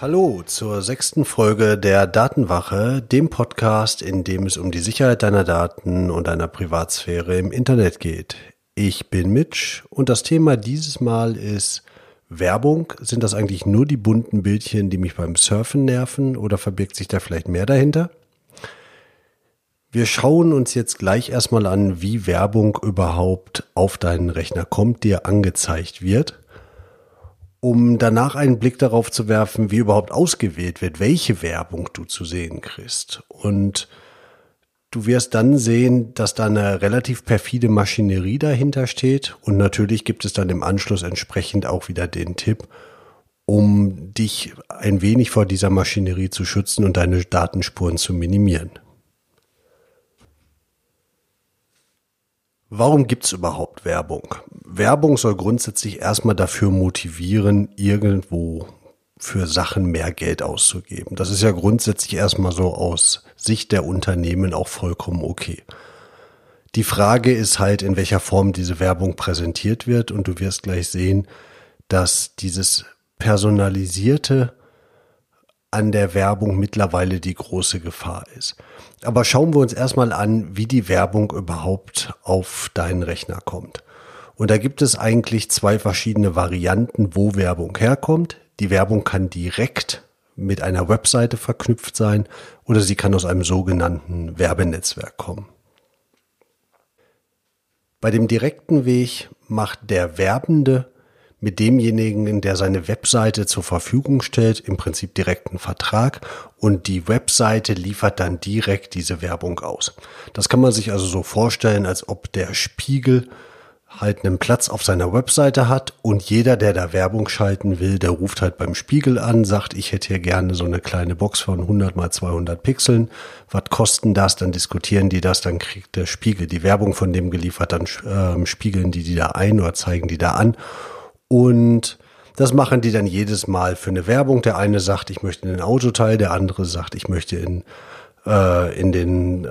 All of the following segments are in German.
Hallo zur sechsten Folge der Datenwache, dem Podcast, in dem es um die Sicherheit deiner Daten und deiner Privatsphäre im Internet geht. Ich bin Mitch und das Thema dieses Mal ist Werbung. Sind das eigentlich nur die bunten Bildchen, die mich beim Surfen nerven oder verbirgt sich da vielleicht mehr dahinter? Wir schauen uns jetzt gleich erstmal an, wie Werbung überhaupt auf deinen Rechner kommt, dir angezeigt wird um danach einen Blick darauf zu werfen, wie überhaupt ausgewählt wird, welche Werbung du zu sehen kriegst. Und du wirst dann sehen, dass da eine relativ perfide Maschinerie dahinter steht. Und natürlich gibt es dann im Anschluss entsprechend auch wieder den Tipp, um dich ein wenig vor dieser Maschinerie zu schützen und deine Datenspuren zu minimieren. Warum gibt's überhaupt Werbung? Werbung soll grundsätzlich erstmal dafür motivieren, irgendwo für Sachen mehr Geld auszugeben. Das ist ja grundsätzlich erstmal so aus Sicht der Unternehmen auch vollkommen okay. Die Frage ist halt, in welcher Form diese Werbung präsentiert wird und du wirst gleich sehen, dass dieses personalisierte an der Werbung mittlerweile die große Gefahr ist. Aber schauen wir uns erstmal an, wie die Werbung überhaupt auf deinen Rechner kommt. Und da gibt es eigentlich zwei verschiedene Varianten, wo Werbung herkommt. Die Werbung kann direkt mit einer Webseite verknüpft sein oder sie kann aus einem sogenannten Werbenetzwerk kommen. Bei dem direkten Weg macht der Werbende mit demjenigen, der seine Webseite zur Verfügung stellt, im Prinzip direkten Vertrag und die Webseite liefert dann direkt diese Werbung aus. Das kann man sich also so vorstellen, als ob der Spiegel halt einen Platz auf seiner Webseite hat und jeder, der da Werbung schalten will, der ruft halt beim Spiegel an, sagt, ich hätte hier gerne so eine kleine Box von 100 mal 200 Pixeln. Was kosten das? Dann diskutieren die das, dann kriegt der Spiegel die Werbung von dem geliefert, dann äh, spiegeln die die da ein oder zeigen die da an und das machen die dann jedes Mal für eine Werbung. Der eine sagt, ich möchte in den Autoteil, der andere sagt, ich möchte in, äh, in, den,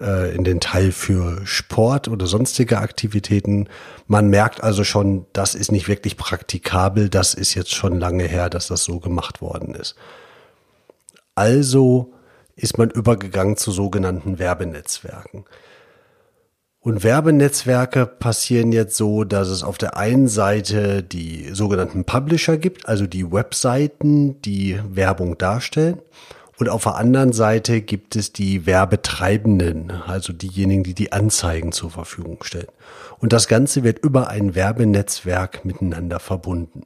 äh, in den Teil für Sport oder sonstige Aktivitäten. Man merkt also schon, das ist nicht wirklich praktikabel. Das ist jetzt schon lange her, dass das so gemacht worden ist. Also ist man übergegangen zu sogenannten Werbenetzwerken. Und Werbenetzwerke passieren jetzt so, dass es auf der einen Seite die sogenannten Publisher gibt, also die Webseiten, die Werbung darstellen. Und auf der anderen Seite gibt es die Werbetreibenden, also diejenigen, die die Anzeigen zur Verfügung stellen. Und das Ganze wird über ein Werbenetzwerk miteinander verbunden.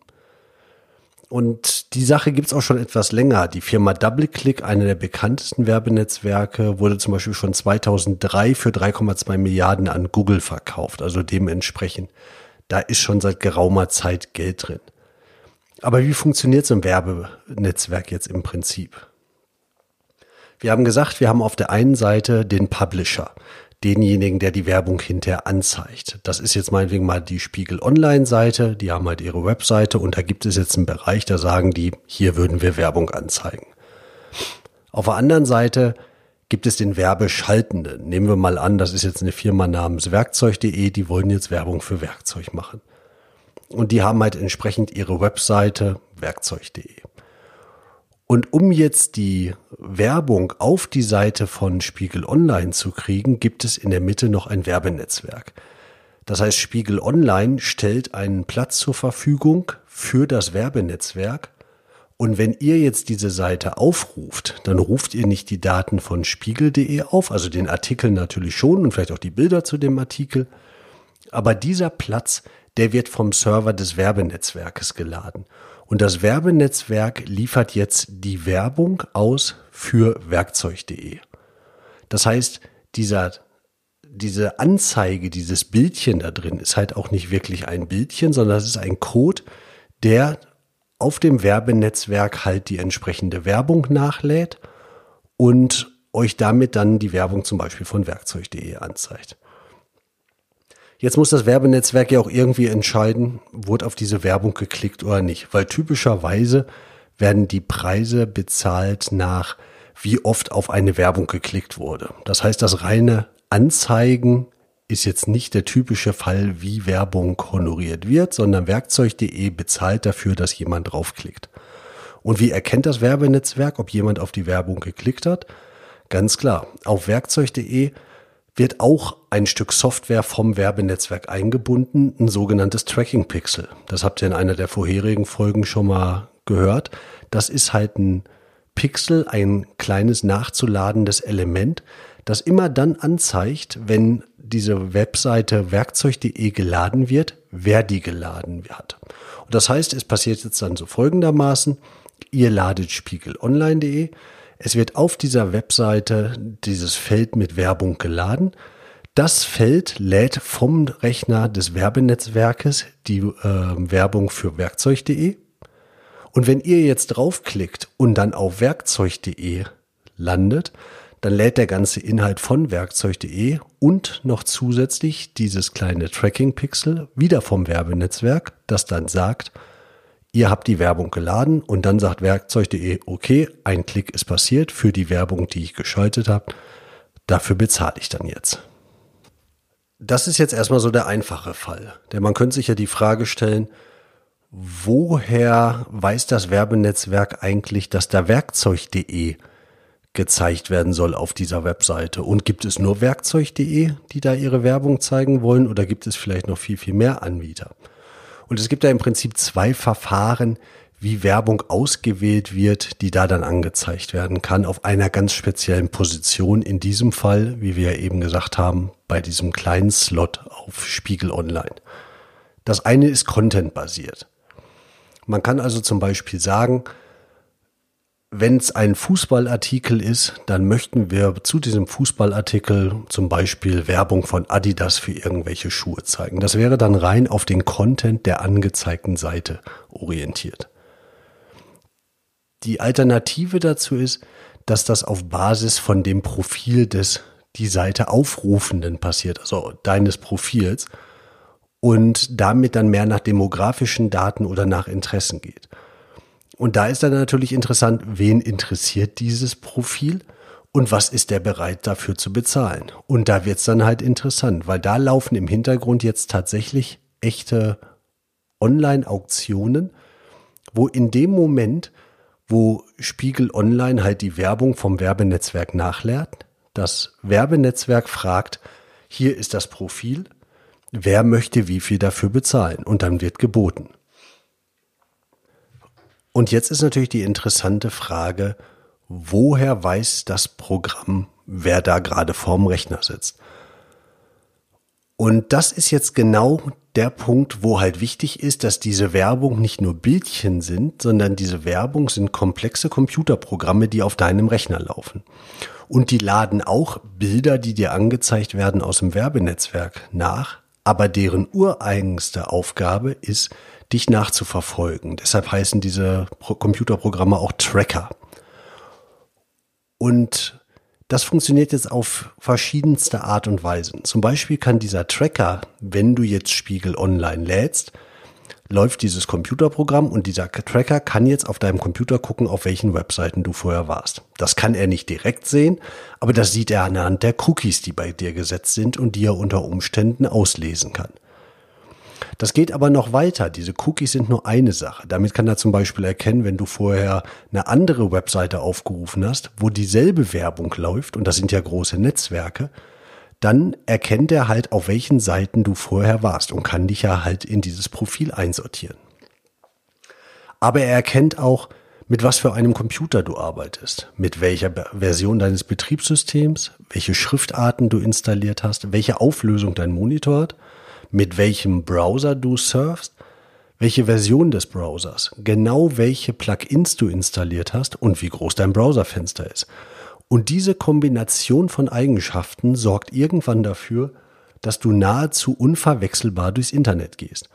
Und die Sache gibt's auch schon etwas länger. Die Firma DoubleClick, eine der bekanntesten Werbenetzwerke, wurde zum Beispiel schon 2003 für 3,2 Milliarden an Google verkauft. Also dementsprechend, da ist schon seit geraumer Zeit Geld drin. Aber wie funktioniert so ein Werbenetzwerk jetzt im Prinzip? Wir haben gesagt, wir haben auf der einen Seite den Publisher denjenigen, der die Werbung hinterher anzeigt. Das ist jetzt meinetwegen mal die Spiegel Online-Seite, die haben halt ihre Webseite und da gibt es jetzt einen Bereich, da sagen die, hier würden wir Werbung anzeigen. Auf der anderen Seite gibt es den Werbeschaltenden. Nehmen wir mal an, das ist jetzt eine Firma namens Werkzeug.de, die wollen jetzt Werbung für Werkzeug machen. Und die haben halt entsprechend ihre Webseite Werkzeug.de. Und um jetzt die Werbung auf die Seite von Spiegel Online zu kriegen, gibt es in der Mitte noch ein Werbenetzwerk. Das heißt, Spiegel Online stellt einen Platz zur Verfügung für das Werbenetzwerk. Und wenn ihr jetzt diese Seite aufruft, dann ruft ihr nicht die Daten von spiegel.de auf, also den Artikel natürlich schon und vielleicht auch die Bilder zu dem Artikel. Aber dieser Platz, der wird vom Server des Werbenetzwerkes geladen. Und das Werbenetzwerk liefert jetzt die Werbung aus für werkzeug.de. Das heißt, dieser, diese Anzeige, dieses Bildchen da drin ist halt auch nicht wirklich ein Bildchen, sondern es ist ein Code, der auf dem Werbenetzwerk halt die entsprechende Werbung nachlädt und euch damit dann die Werbung zum Beispiel von werkzeug.de anzeigt. Jetzt muss das Werbenetzwerk ja auch irgendwie entscheiden, wurde auf diese Werbung geklickt oder nicht, weil typischerweise werden die Preise bezahlt nach, wie oft auf eine Werbung geklickt wurde. Das heißt, das reine Anzeigen ist jetzt nicht der typische Fall, wie Werbung honoriert wird, sondern werkzeug.de bezahlt dafür, dass jemand draufklickt. Und wie erkennt das Werbenetzwerk, ob jemand auf die Werbung geklickt hat? Ganz klar, auf werkzeug.de wird auch ein Stück Software vom Werbenetzwerk eingebunden, ein sogenanntes Tracking Pixel. Das habt ihr in einer der vorherigen Folgen schon mal gehört. Das ist halt ein Pixel, ein kleines nachzuladendes Element, das immer dann anzeigt, wenn diese Webseite werkzeug.de geladen wird, wer die geladen hat. Und das heißt, es passiert jetzt dann so folgendermaßen, ihr ladet spiegelonline.de, es wird auf dieser Webseite dieses Feld mit Werbung geladen. Das Feld lädt vom Rechner des Werbenetzwerkes die äh, Werbung für werkzeug.de. Und wenn ihr jetzt draufklickt und dann auf werkzeug.de landet, dann lädt der ganze Inhalt von werkzeug.de und noch zusätzlich dieses kleine Tracking-Pixel wieder vom Werbenetzwerk, das dann sagt, Ihr habt die Werbung geladen und dann sagt werkzeug.de, okay, ein Klick ist passiert für die Werbung, die ich geschaltet habe. Dafür bezahle ich dann jetzt. Das ist jetzt erstmal so der einfache Fall. Denn man könnte sich ja die Frage stellen, woher weiß das Werbenetzwerk eigentlich, dass da werkzeug.de gezeigt werden soll auf dieser Webseite? Und gibt es nur werkzeug.de, die da ihre Werbung zeigen wollen oder gibt es vielleicht noch viel, viel mehr Anbieter? Und es gibt da im Prinzip zwei Verfahren, wie Werbung ausgewählt wird, die da dann angezeigt werden kann, auf einer ganz speziellen Position. In diesem Fall, wie wir eben gesagt haben, bei diesem kleinen Slot auf Spiegel Online. Das eine ist Content-basiert. Man kann also zum Beispiel sagen, wenn es ein Fußballartikel ist, dann möchten wir zu diesem Fußballartikel zum Beispiel Werbung von Adidas für irgendwelche Schuhe zeigen. Das wäre dann rein auf den Content der angezeigten Seite orientiert. Die Alternative dazu ist, dass das auf Basis von dem Profil des die Seite Aufrufenden passiert, also deines Profils und damit dann mehr nach demografischen Daten oder nach Interessen geht. Und da ist dann natürlich interessant, wen interessiert dieses Profil und was ist der bereit dafür zu bezahlen. Und da wird's dann halt interessant, weil da laufen im Hintergrund jetzt tatsächlich echte Online-Auktionen, wo in dem Moment, wo Spiegel Online halt die Werbung vom Werbenetzwerk nachlädt, das Werbenetzwerk fragt, hier ist das Profil, wer möchte wie viel dafür bezahlen und dann wird geboten. Und jetzt ist natürlich die interessante Frage, woher weiß das Programm, wer da gerade vorm Rechner sitzt? Und das ist jetzt genau der Punkt, wo halt wichtig ist, dass diese Werbung nicht nur Bildchen sind, sondern diese Werbung sind komplexe Computerprogramme, die auf deinem Rechner laufen. Und die laden auch Bilder, die dir angezeigt werden aus dem Werbenetzwerk nach, aber deren ureigenste Aufgabe ist, dich nachzuverfolgen. Deshalb heißen diese Pro Computerprogramme auch Tracker. Und das funktioniert jetzt auf verschiedenste Art und Weise. Zum Beispiel kann dieser Tracker, wenn du jetzt Spiegel online lädst, läuft dieses Computerprogramm und dieser Tracker kann jetzt auf deinem Computer gucken, auf welchen Webseiten du vorher warst. Das kann er nicht direkt sehen, aber das sieht er anhand der Cookies, die bei dir gesetzt sind und die er unter Umständen auslesen kann. Das geht aber noch weiter. Diese Cookies sind nur eine Sache. Damit kann er zum Beispiel erkennen, wenn du vorher eine andere Webseite aufgerufen hast, wo dieselbe Werbung läuft, und das sind ja große Netzwerke, dann erkennt er halt, auf welchen Seiten du vorher warst und kann dich ja halt in dieses Profil einsortieren. Aber er erkennt auch, mit was für einem Computer du arbeitest, mit welcher Version deines Betriebssystems, welche Schriftarten du installiert hast, welche Auflösung dein Monitor hat mit welchem Browser du surfst, welche Version des Browsers, genau welche Plugins du installiert hast und wie groß dein Browserfenster ist. Und diese Kombination von Eigenschaften sorgt irgendwann dafür, dass du nahezu unverwechselbar durchs Internet gehst.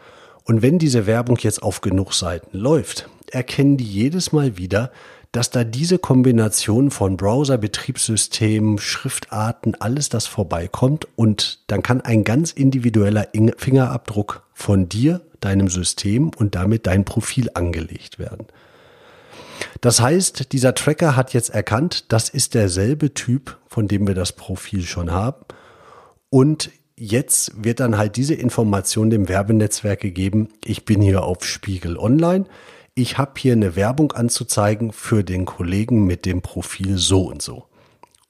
Und wenn diese Werbung jetzt auf genug Seiten läuft, erkennen die jedes Mal wieder, dass da diese Kombination von Browser, Betriebssystem, Schriftarten, alles das vorbeikommt und dann kann ein ganz individueller Fingerabdruck von dir, deinem System und damit dein Profil angelegt werden. Das heißt, dieser Tracker hat jetzt erkannt, das ist derselbe Typ, von dem wir das Profil schon haben. Und jetzt wird dann halt diese Information dem Werbenetzwerk gegeben, ich bin hier auf Spiegel Online, ich habe hier eine Werbung anzuzeigen für den Kollegen mit dem Profil so und so.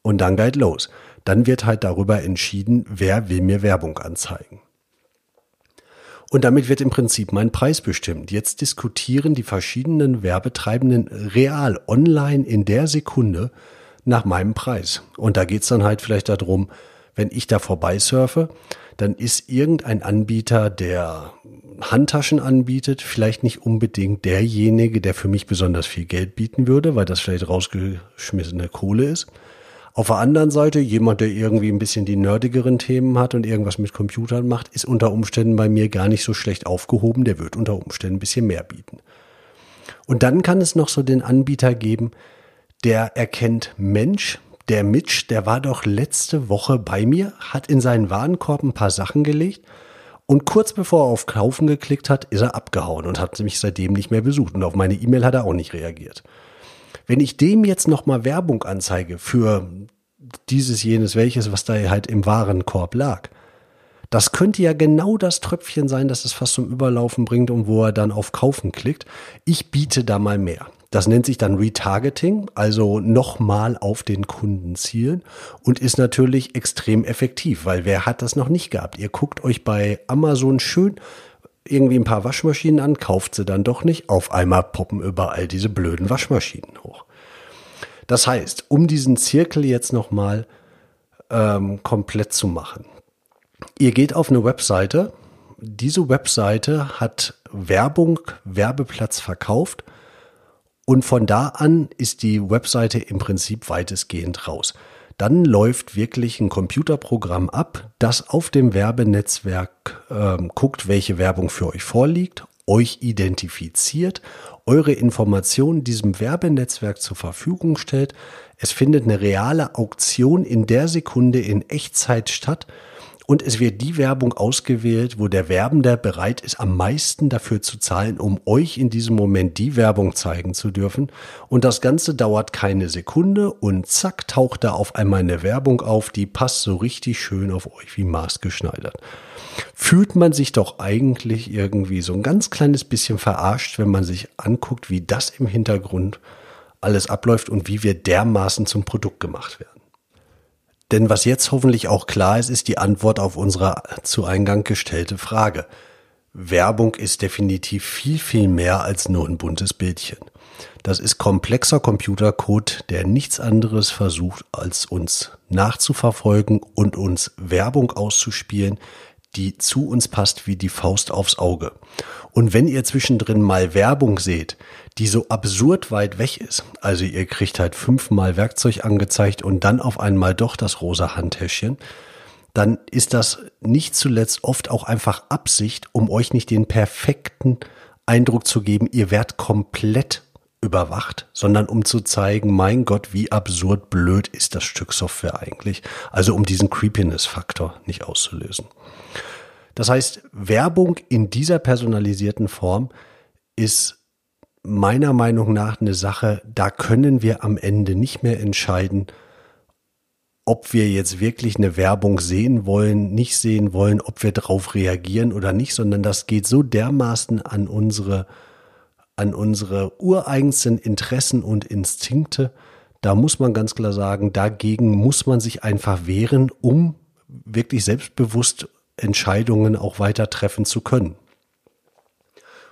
Und dann geht los. Dann wird halt darüber entschieden, wer will mir Werbung anzeigen. Und damit wird im Prinzip mein Preis bestimmt. Jetzt diskutieren die verschiedenen Werbetreibenden real online in der Sekunde nach meinem Preis. Und da geht's dann halt vielleicht darum, wenn ich da vorbeisurfe, dann ist irgendein Anbieter, der Handtaschen anbietet, vielleicht nicht unbedingt derjenige, der für mich besonders viel Geld bieten würde, weil das vielleicht rausgeschmissene Kohle ist. Auf der anderen Seite, jemand, der irgendwie ein bisschen die nerdigeren Themen hat und irgendwas mit Computern macht, ist unter Umständen bei mir gar nicht so schlecht aufgehoben. Der wird unter Umständen ein bisschen mehr bieten. Und dann kann es noch so den Anbieter geben, der erkennt Mensch, der Mitch, der war doch letzte Woche bei mir, hat in seinen Warenkorb ein paar Sachen gelegt und kurz bevor er auf Kaufen geklickt hat, ist er abgehauen und hat mich seitdem nicht mehr besucht und auf meine E-Mail hat er auch nicht reagiert. Wenn ich dem jetzt nochmal Werbung anzeige für dieses, jenes, welches, was da halt im Warenkorb lag, das könnte ja genau das Tröpfchen sein, das es fast zum Überlaufen bringt und wo er dann auf Kaufen klickt. Ich biete da mal mehr. Das nennt sich dann Retargeting, also nochmal auf den Kunden zielen und ist natürlich extrem effektiv, weil wer hat das noch nicht gehabt? Ihr guckt euch bei Amazon schön irgendwie ein paar Waschmaschinen an, kauft sie dann doch nicht. Auf einmal poppen überall diese blöden Waschmaschinen hoch. Das heißt, um diesen Zirkel jetzt nochmal ähm, komplett zu machen. Ihr geht auf eine Webseite. Diese Webseite hat Werbung, Werbeplatz verkauft. Und von da an ist die Webseite im Prinzip weitestgehend raus dann läuft wirklich ein Computerprogramm ab, das auf dem Werbenetzwerk ähm, guckt, welche Werbung für euch vorliegt, euch identifiziert, eure Informationen diesem Werbenetzwerk zur Verfügung stellt. Es findet eine reale Auktion in der Sekunde in Echtzeit statt und es wird die Werbung ausgewählt, wo der Werbende bereit ist, am meisten dafür zu zahlen, um euch in diesem Moment die Werbung zeigen zu dürfen. Und das Ganze dauert keine Sekunde und zack, taucht da auf einmal eine Werbung auf, die passt so richtig schön auf euch wie maßgeschneidert. Fühlt man sich doch eigentlich irgendwie so ein ganz kleines bisschen verarscht, wenn man sich anguckt, wie das im Hintergrund alles abläuft und wie wir dermaßen zum Produkt gemacht werden. Denn was jetzt hoffentlich auch klar ist, ist die Antwort auf unsere zu Eingang gestellte Frage. Werbung ist definitiv viel, viel mehr als nur ein buntes Bildchen. Das ist komplexer Computercode, der nichts anderes versucht, als uns nachzuverfolgen und uns Werbung auszuspielen, die zu uns passt wie die Faust aufs Auge. Und wenn ihr zwischendrin mal Werbung seht, die so absurd weit weg ist, also ihr kriegt halt fünfmal Werkzeug angezeigt und dann auf einmal doch das rosa Handtäschchen, dann ist das nicht zuletzt oft auch einfach Absicht, um euch nicht den perfekten Eindruck zu geben, ihr werdet komplett überwacht, sondern um zu zeigen, mein Gott, wie absurd blöd ist das Stück Software eigentlich. Also um diesen Creepiness-Faktor nicht auszulösen. Das heißt, Werbung in dieser personalisierten Form ist meiner Meinung nach eine Sache, da können wir am Ende nicht mehr entscheiden, ob wir jetzt wirklich eine Werbung sehen wollen, nicht sehen wollen, ob wir darauf reagieren oder nicht, sondern das geht so dermaßen an unsere, an unsere ureigensten Interessen und Instinkte. Da muss man ganz klar sagen, dagegen muss man sich einfach wehren, um wirklich selbstbewusst Entscheidungen auch weiter treffen zu können.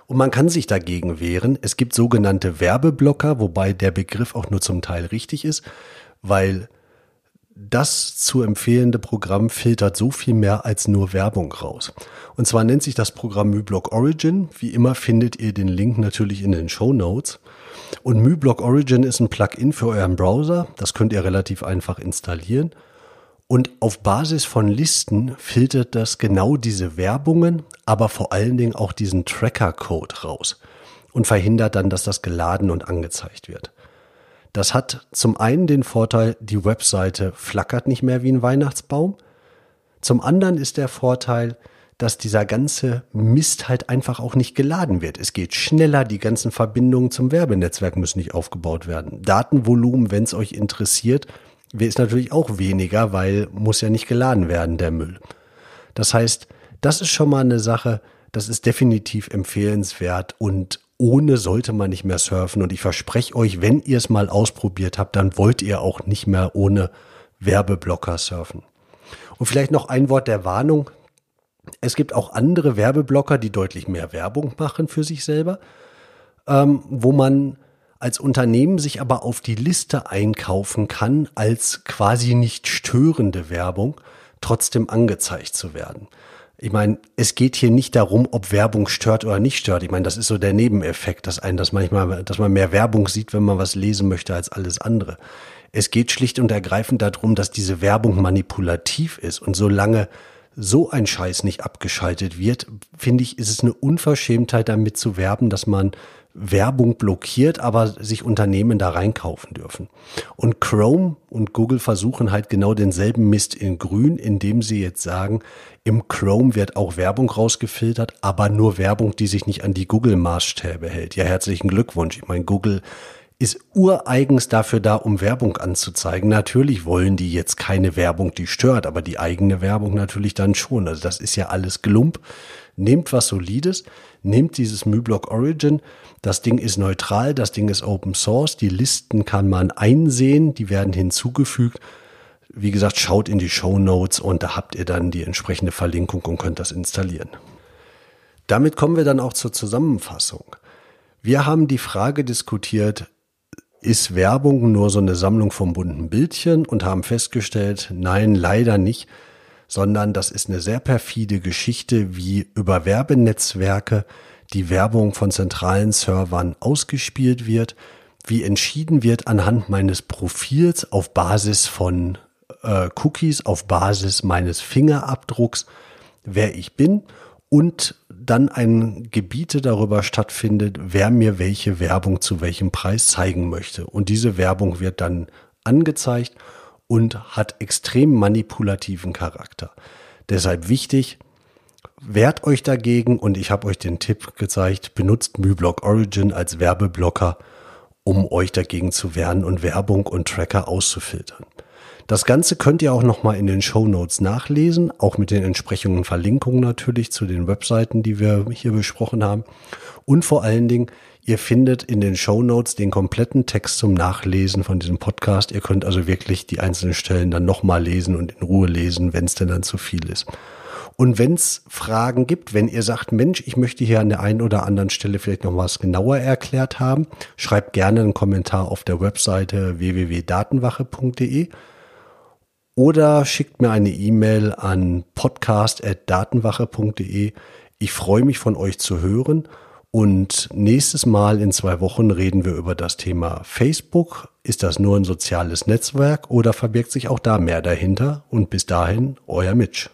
Und man kann sich dagegen wehren. Es gibt sogenannte Werbeblocker, wobei der Begriff auch nur zum Teil richtig ist, weil das zu empfehlende Programm filtert so viel mehr als nur Werbung raus. Und zwar nennt sich das Programm MyBlock Origin. Wie immer findet ihr den Link natürlich in den Show Notes. Und MyBlock Origin ist ein Plugin für euren Browser. Das könnt ihr relativ einfach installieren. Und auf Basis von Listen filtert das genau diese Werbungen, aber vor allen Dingen auch diesen Tracker-Code raus und verhindert dann, dass das geladen und angezeigt wird. Das hat zum einen den Vorteil, die Webseite flackert nicht mehr wie ein Weihnachtsbaum. Zum anderen ist der Vorteil, dass dieser ganze Mist halt einfach auch nicht geladen wird. Es geht schneller, die ganzen Verbindungen zum Werbenetzwerk müssen nicht aufgebaut werden. Datenvolumen, wenn es euch interessiert, ist natürlich auch weniger, weil muss ja nicht geladen werden, der Müll. Das heißt, das ist schon mal eine Sache, das ist definitiv empfehlenswert und ohne sollte man nicht mehr surfen. Und ich verspreche euch, wenn ihr es mal ausprobiert habt, dann wollt ihr auch nicht mehr ohne Werbeblocker surfen. Und vielleicht noch ein Wort der Warnung. Es gibt auch andere Werbeblocker, die deutlich mehr Werbung machen für sich selber, ähm, wo man als Unternehmen sich aber auf die Liste einkaufen kann, als quasi nicht störende Werbung trotzdem angezeigt zu werden. Ich meine, es geht hier nicht darum, ob Werbung stört oder nicht stört. Ich meine, das ist so der Nebeneffekt, dass einen, dass manchmal, dass man mehr Werbung sieht, wenn man was lesen möchte als alles andere. Es geht schlicht und ergreifend darum, dass diese Werbung manipulativ ist und solange so ein Scheiß nicht abgeschaltet wird, finde ich, ist es eine Unverschämtheit damit zu werben, dass man Werbung blockiert, aber sich Unternehmen da reinkaufen dürfen. Und Chrome und Google versuchen halt genau denselben Mist in grün, indem sie jetzt sagen, im Chrome wird auch Werbung rausgefiltert, aber nur Werbung, die sich nicht an die Google-Maßstäbe hält. Ja, herzlichen Glückwunsch. Ich meine, Google ist ureigens dafür da, um Werbung anzuzeigen. Natürlich wollen die jetzt keine Werbung, die stört, aber die eigene Werbung natürlich dann schon. Also das ist ja alles Glump. Nehmt was Solides, nehmt dieses MyBlock Origin. Das Ding ist neutral, das Ding ist Open Source. Die Listen kann man einsehen, die werden hinzugefügt. Wie gesagt, schaut in die Show Notes und da habt ihr dann die entsprechende Verlinkung und könnt das installieren. Damit kommen wir dann auch zur Zusammenfassung. Wir haben die Frage diskutiert, ist Werbung nur so eine Sammlung von bunten Bildchen und haben festgestellt, nein, leider nicht, sondern das ist eine sehr perfide Geschichte, wie über Werbenetzwerke die Werbung von zentralen Servern ausgespielt wird, wie entschieden wird anhand meines Profils auf Basis von äh, Cookies, auf Basis meines Fingerabdrucks, wer ich bin und dann ein Gebiete darüber stattfindet, wer mir welche Werbung zu welchem Preis zeigen möchte. Und diese Werbung wird dann angezeigt und hat extrem manipulativen Charakter. Deshalb wichtig, wehrt euch dagegen und ich habe euch den Tipp gezeigt, benutzt MyBlock Origin als Werbeblocker, um euch dagegen zu wehren und Werbung und Tracker auszufiltern. Das Ganze könnt ihr auch nochmal in den Show Notes nachlesen, auch mit den entsprechenden Verlinkungen natürlich zu den Webseiten, die wir hier besprochen haben. Und vor allen Dingen, ihr findet in den Show Notes den kompletten Text zum Nachlesen von diesem Podcast. Ihr könnt also wirklich die einzelnen Stellen dann nochmal lesen und in Ruhe lesen, wenn es denn dann zu viel ist. Und wenn es Fragen gibt, wenn ihr sagt, Mensch, ich möchte hier an der einen oder anderen Stelle vielleicht noch was genauer erklärt haben, schreibt gerne einen Kommentar auf der Webseite www.datenwache.de oder schickt mir eine E-Mail an podcast.datenwache.de. Ich freue mich von euch zu hören und nächstes Mal in zwei Wochen reden wir über das Thema Facebook. Ist das nur ein soziales Netzwerk oder verbirgt sich auch da mehr dahinter? Und bis dahin, euer Mitch.